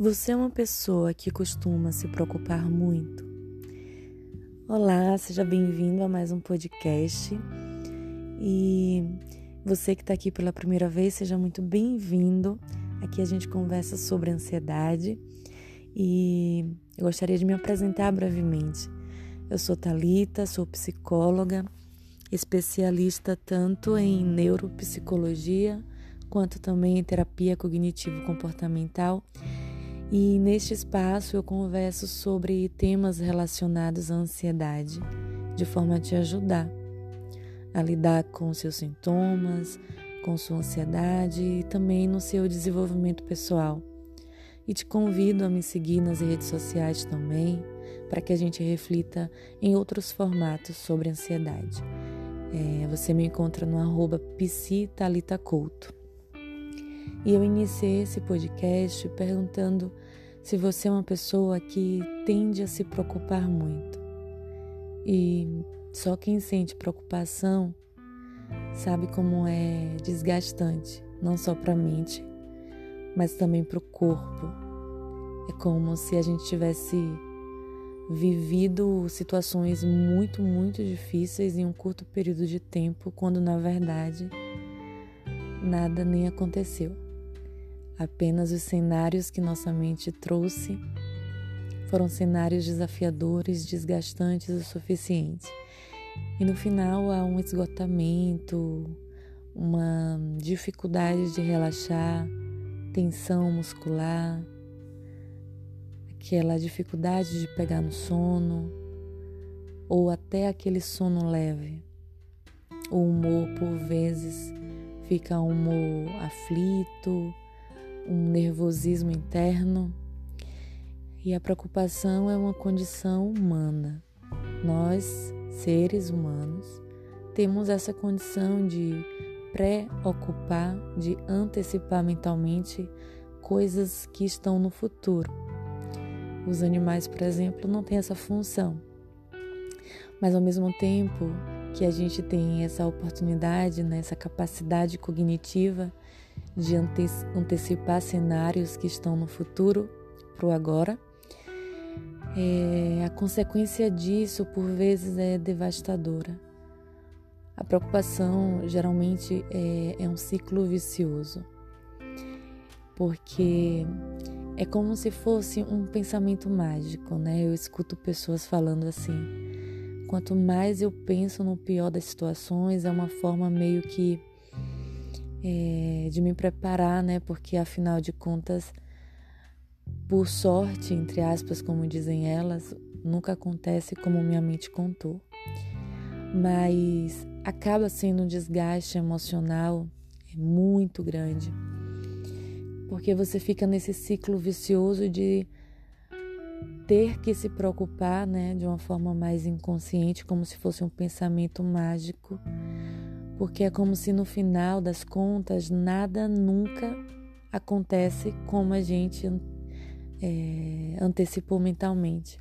Você é uma pessoa que costuma se preocupar muito? Olá, seja bem-vindo a mais um podcast. E você que está aqui pela primeira vez, seja muito bem-vindo. Aqui a gente conversa sobre ansiedade e eu gostaria de me apresentar brevemente. Eu sou Talita, sou psicóloga, especialista tanto em neuropsicologia quanto também em terapia cognitivo-comportamental e neste espaço eu converso sobre temas relacionados à ansiedade, de forma a te ajudar a lidar com seus sintomas, com sua ansiedade e também no seu desenvolvimento pessoal. E te convido a me seguir nas redes sociais também, para que a gente reflita em outros formatos sobre ansiedade. É, você me encontra no arroba psitalitaculto. E eu iniciei esse podcast perguntando se você é uma pessoa que tende a se preocupar muito. E só quem sente preocupação sabe como é desgastante, não só para a mente, mas também para o corpo. É como se a gente tivesse vivido situações muito, muito difíceis em um curto período de tempo, quando na verdade nada nem aconteceu. Apenas os cenários que nossa mente trouxe foram cenários desafiadores, desgastantes o suficiente. E no final há um esgotamento, uma dificuldade de relaxar, tensão muscular, aquela dificuldade de pegar no sono, ou até aquele sono leve. O humor, por vezes, fica um humor aflito, um nervosismo interno. E a preocupação é uma condição humana. Nós, seres humanos, temos essa condição de pré-ocupar, de antecipar mentalmente coisas que estão no futuro. Os animais, por exemplo, não têm essa função. Mas ao mesmo tempo que a gente tem essa oportunidade, né, essa capacidade cognitiva de ante antecipar cenários que estão no futuro para o agora. É, a consequência disso, por vezes, é devastadora. A preocupação geralmente é, é um ciclo vicioso, porque é como se fosse um pensamento mágico, né? Eu escuto pessoas falando assim: quanto mais eu penso no pior das situações, é uma forma meio que é, de me preparar, né? Porque afinal de contas, por sorte, entre aspas, como dizem elas, nunca acontece como minha mente contou. Mas acaba sendo um desgaste emocional muito grande. Porque você fica nesse ciclo vicioso de ter que se preocupar, né, de uma forma mais inconsciente, como se fosse um pensamento mágico porque é como se no final das contas nada nunca acontece como a gente é, antecipou mentalmente.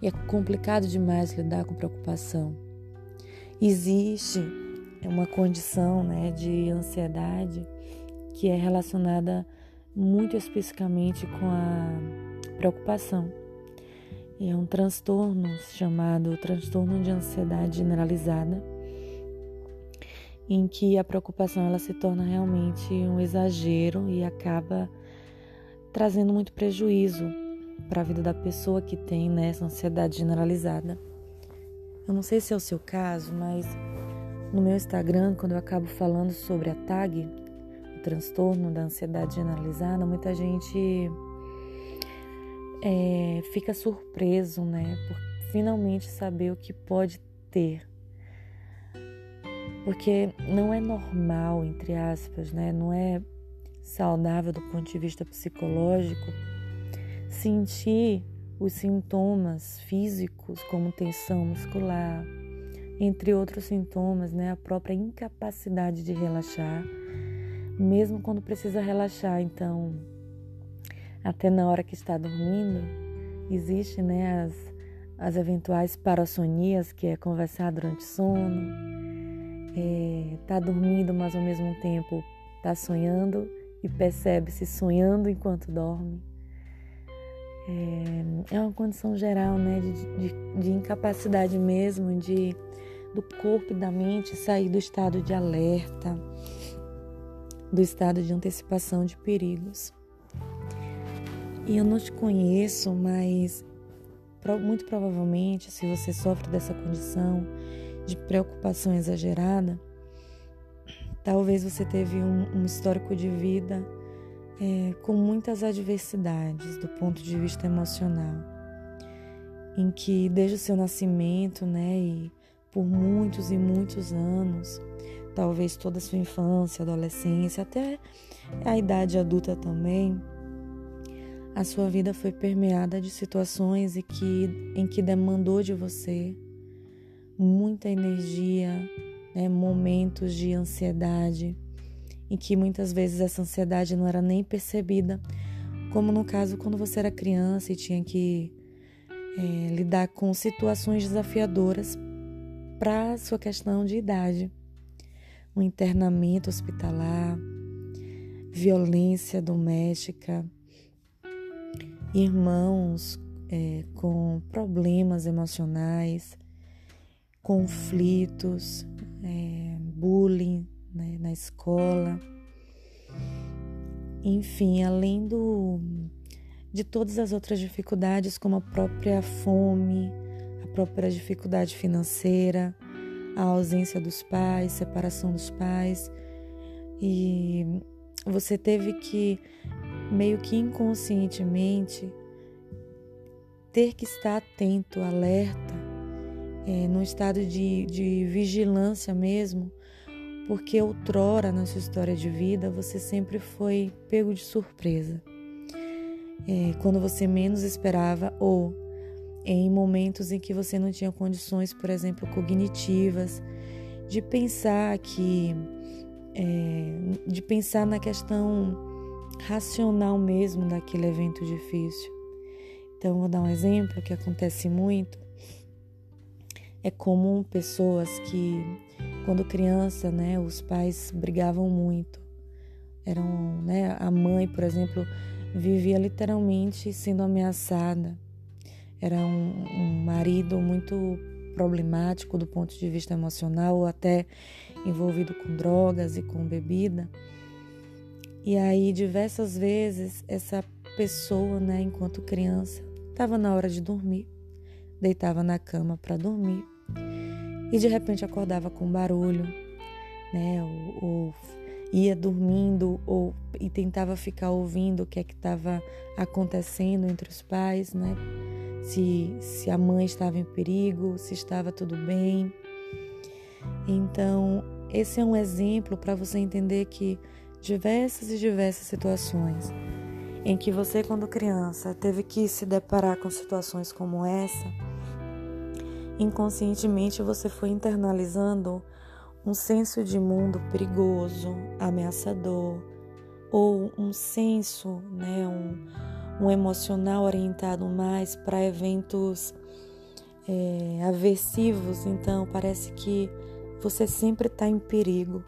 E é complicado demais lidar com preocupação. Existe uma condição né, de ansiedade que é relacionada muito especificamente com a preocupação. É um transtorno chamado transtorno de ansiedade generalizada em que a preocupação ela se torna realmente um exagero e acaba trazendo muito prejuízo para a vida da pessoa que tem né, essa ansiedade generalizada. Eu não sei se é o seu caso, mas no meu Instagram, quando eu acabo falando sobre a TAG, o transtorno da ansiedade generalizada, muita gente é, fica surpreso, né, por finalmente saber o que pode ter porque não é normal, entre aspas, né? Não é saudável do ponto de vista psicológico sentir os sintomas físicos como tensão muscular, entre outros sintomas, né? A própria incapacidade de relaxar, mesmo quando precisa relaxar. Então, até na hora que está dormindo, existe, né, as, as eventuais parassonias, que é conversar durante sono é, tá dormindo, mas ao mesmo tempo tá sonhando e percebe-se sonhando enquanto dorme. é, é uma condição geral, né, de, de, de incapacidade mesmo, de do corpo e da mente sair do estado de alerta, do estado de antecipação de perigos. E eu não te conheço, mas muito provavelmente, se você sofre dessa condição de preocupação exagerada, talvez você teve um, um histórico de vida é, com muitas adversidades do ponto de vista emocional, em que desde o seu nascimento, né, e por muitos e muitos anos, talvez toda a sua infância, adolescência, até a idade adulta também, a sua vida foi permeada de situações em que, em que demandou de você muita energia, né, momentos de ansiedade, em que muitas vezes essa ansiedade não era nem percebida, como no caso quando você era criança e tinha que é, lidar com situações desafiadoras para sua questão de idade, um internamento hospitalar, violência doméstica, irmãos é, com problemas emocionais, conflitos, é, bullying né, na escola, enfim, além do, de todas as outras dificuldades, como a própria fome, a própria dificuldade financeira, a ausência dos pais, separação dos pais, e você teve que meio que inconscientemente ter que estar atento, alerta, é, num estado de, de vigilância mesmo, porque outrora na sua história de vida você sempre foi pego de surpresa. É, quando você menos esperava ou em momentos em que você não tinha condições, por exemplo, cognitivas, de pensar que é, de pensar na questão racional mesmo daquele evento difícil. Então, vou dar um exemplo que acontece muito. É comum pessoas que, quando criança, né, os pais brigavam muito. Eram, né, a mãe, por exemplo, vivia literalmente sendo ameaçada. Era um, um marido muito problemático do ponto de vista emocional ou até envolvido com drogas e com bebida. E aí, diversas vezes, essa pessoa, né, enquanto criança, estava na hora de dormir, deitava na cama para dormir e de repente acordava com barulho, né, ou, ou ia dormindo ou e tentava ficar ouvindo o que é que estava acontecendo entre os pais, né? Se, se a mãe estava em perigo, se estava tudo bem. Então, esse é um exemplo para você entender que diversas e diversas situações em que você, quando criança, teve que se deparar com situações como essa, inconscientemente você foi internalizando um senso de mundo perigoso, ameaçador, ou um senso, né, um, um emocional orientado mais para eventos é, aversivos. Então, parece que você sempre está em perigo,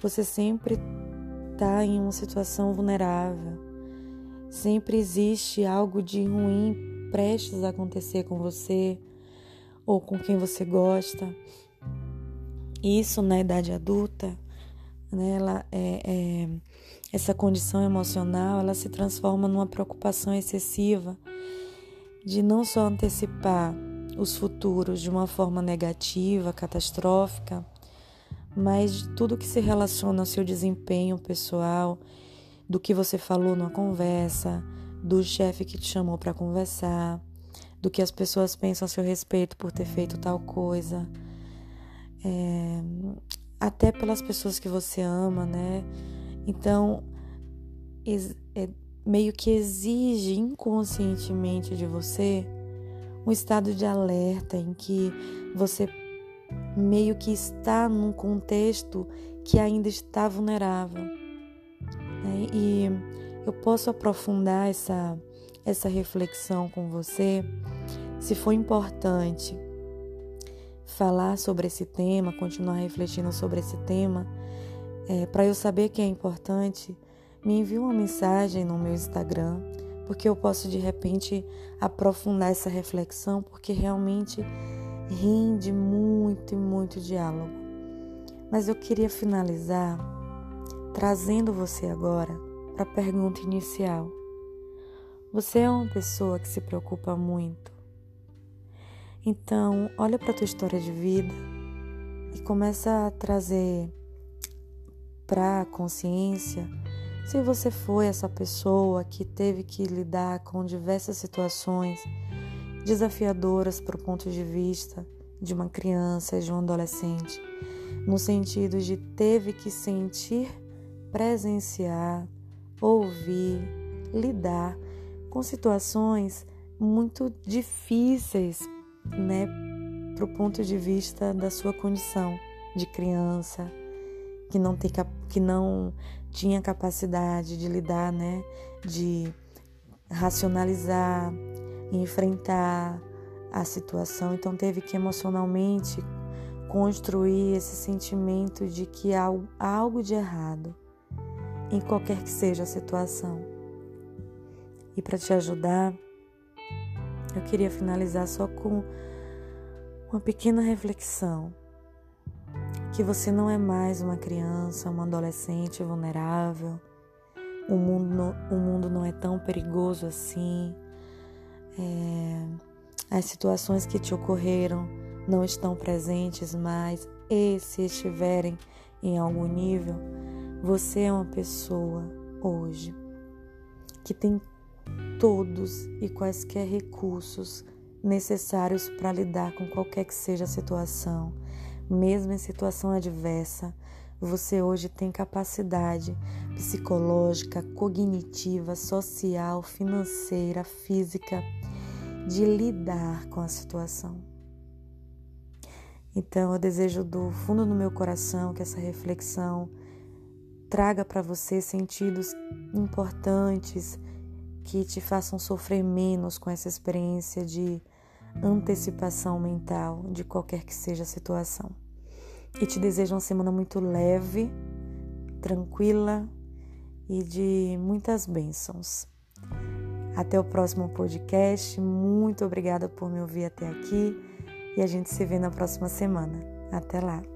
você sempre está em uma situação vulnerável. Sempre existe algo de ruim prestes a acontecer com você ou com quem você gosta. Isso na idade adulta, né, ela é, é, essa condição emocional, ela se transforma numa preocupação excessiva de não só antecipar os futuros de uma forma negativa, catastrófica, mas de tudo que se relaciona ao seu desempenho pessoal, do que você falou numa conversa, do chefe que te chamou para conversar, do que as pessoas pensam a seu respeito por ter feito tal coisa, é, até pelas pessoas que você ama, né? Então, é, meio que exige inconscientemente de você um estado de alerta em que você meio que está num contexto que ainda está vulnerável. Né? E eu posso aprofundar essa, essa reflexão com você se for importante falar sobre esse tema, continuar refletindo sobre esse tema. É, Para eu saber que é importante, me envie uma mensagem no meu Instagram, porque eu posso de repente aprofundar essa reflexão, porque realmente rende muito e muito diálogo. Mas eu queria finalizar trazendo você agora para a pergunta inicial. Você é uma pessoa que se preocupa muito. Então, olha para a tua história de vida e começa a trazer para a consciência se você foi essa pessoa que teve que lidar com diversas situações desafiadoras para o ponto de vista de uma criança, de um adolescente, no sentido de teve que sentir, presenciar, ouvir, lidar com situações muito difíceis, né, para o ponto de vista da sua condição de criança, que não, tem, que não tinha capacidade de lidar, né, de racionalizar, enfrentar a situação, então teve que emocionalmente construir esse sentimento de que há algo de errado em qualquer que seja a situação. E para te ajudar, eu queria finalizar só com uma pequena reflexão que você não é mais uma criança, uma adolescente vulnerável. O mundo, o mundo não é tão perigoso assim. É, as situações que te ocorreram não estão presentes mais. E se estiverem em algum nível, você é uma pessoa hoje que tem todos e quaisquer recursos necessários para lidar com qualquer que seja a situação mesmo em situação adversa, você hoje tem capacidade psicológica, cognitiva, social, financeira, física de lidar com a situação. Então, eu desejo do fundo do meu coração que essa reflexão traga para você sentidos importantes que te façam sofrer menos com essa experiência de antecipação mental de qualquer que seja a situação. E te desejo uma semana muito leve, tranquila e de muitas bênçãos. Até o próximo podcast. Muito obrigada por me ouvir até aqui e a gente se vê na próxima semana. Até lá.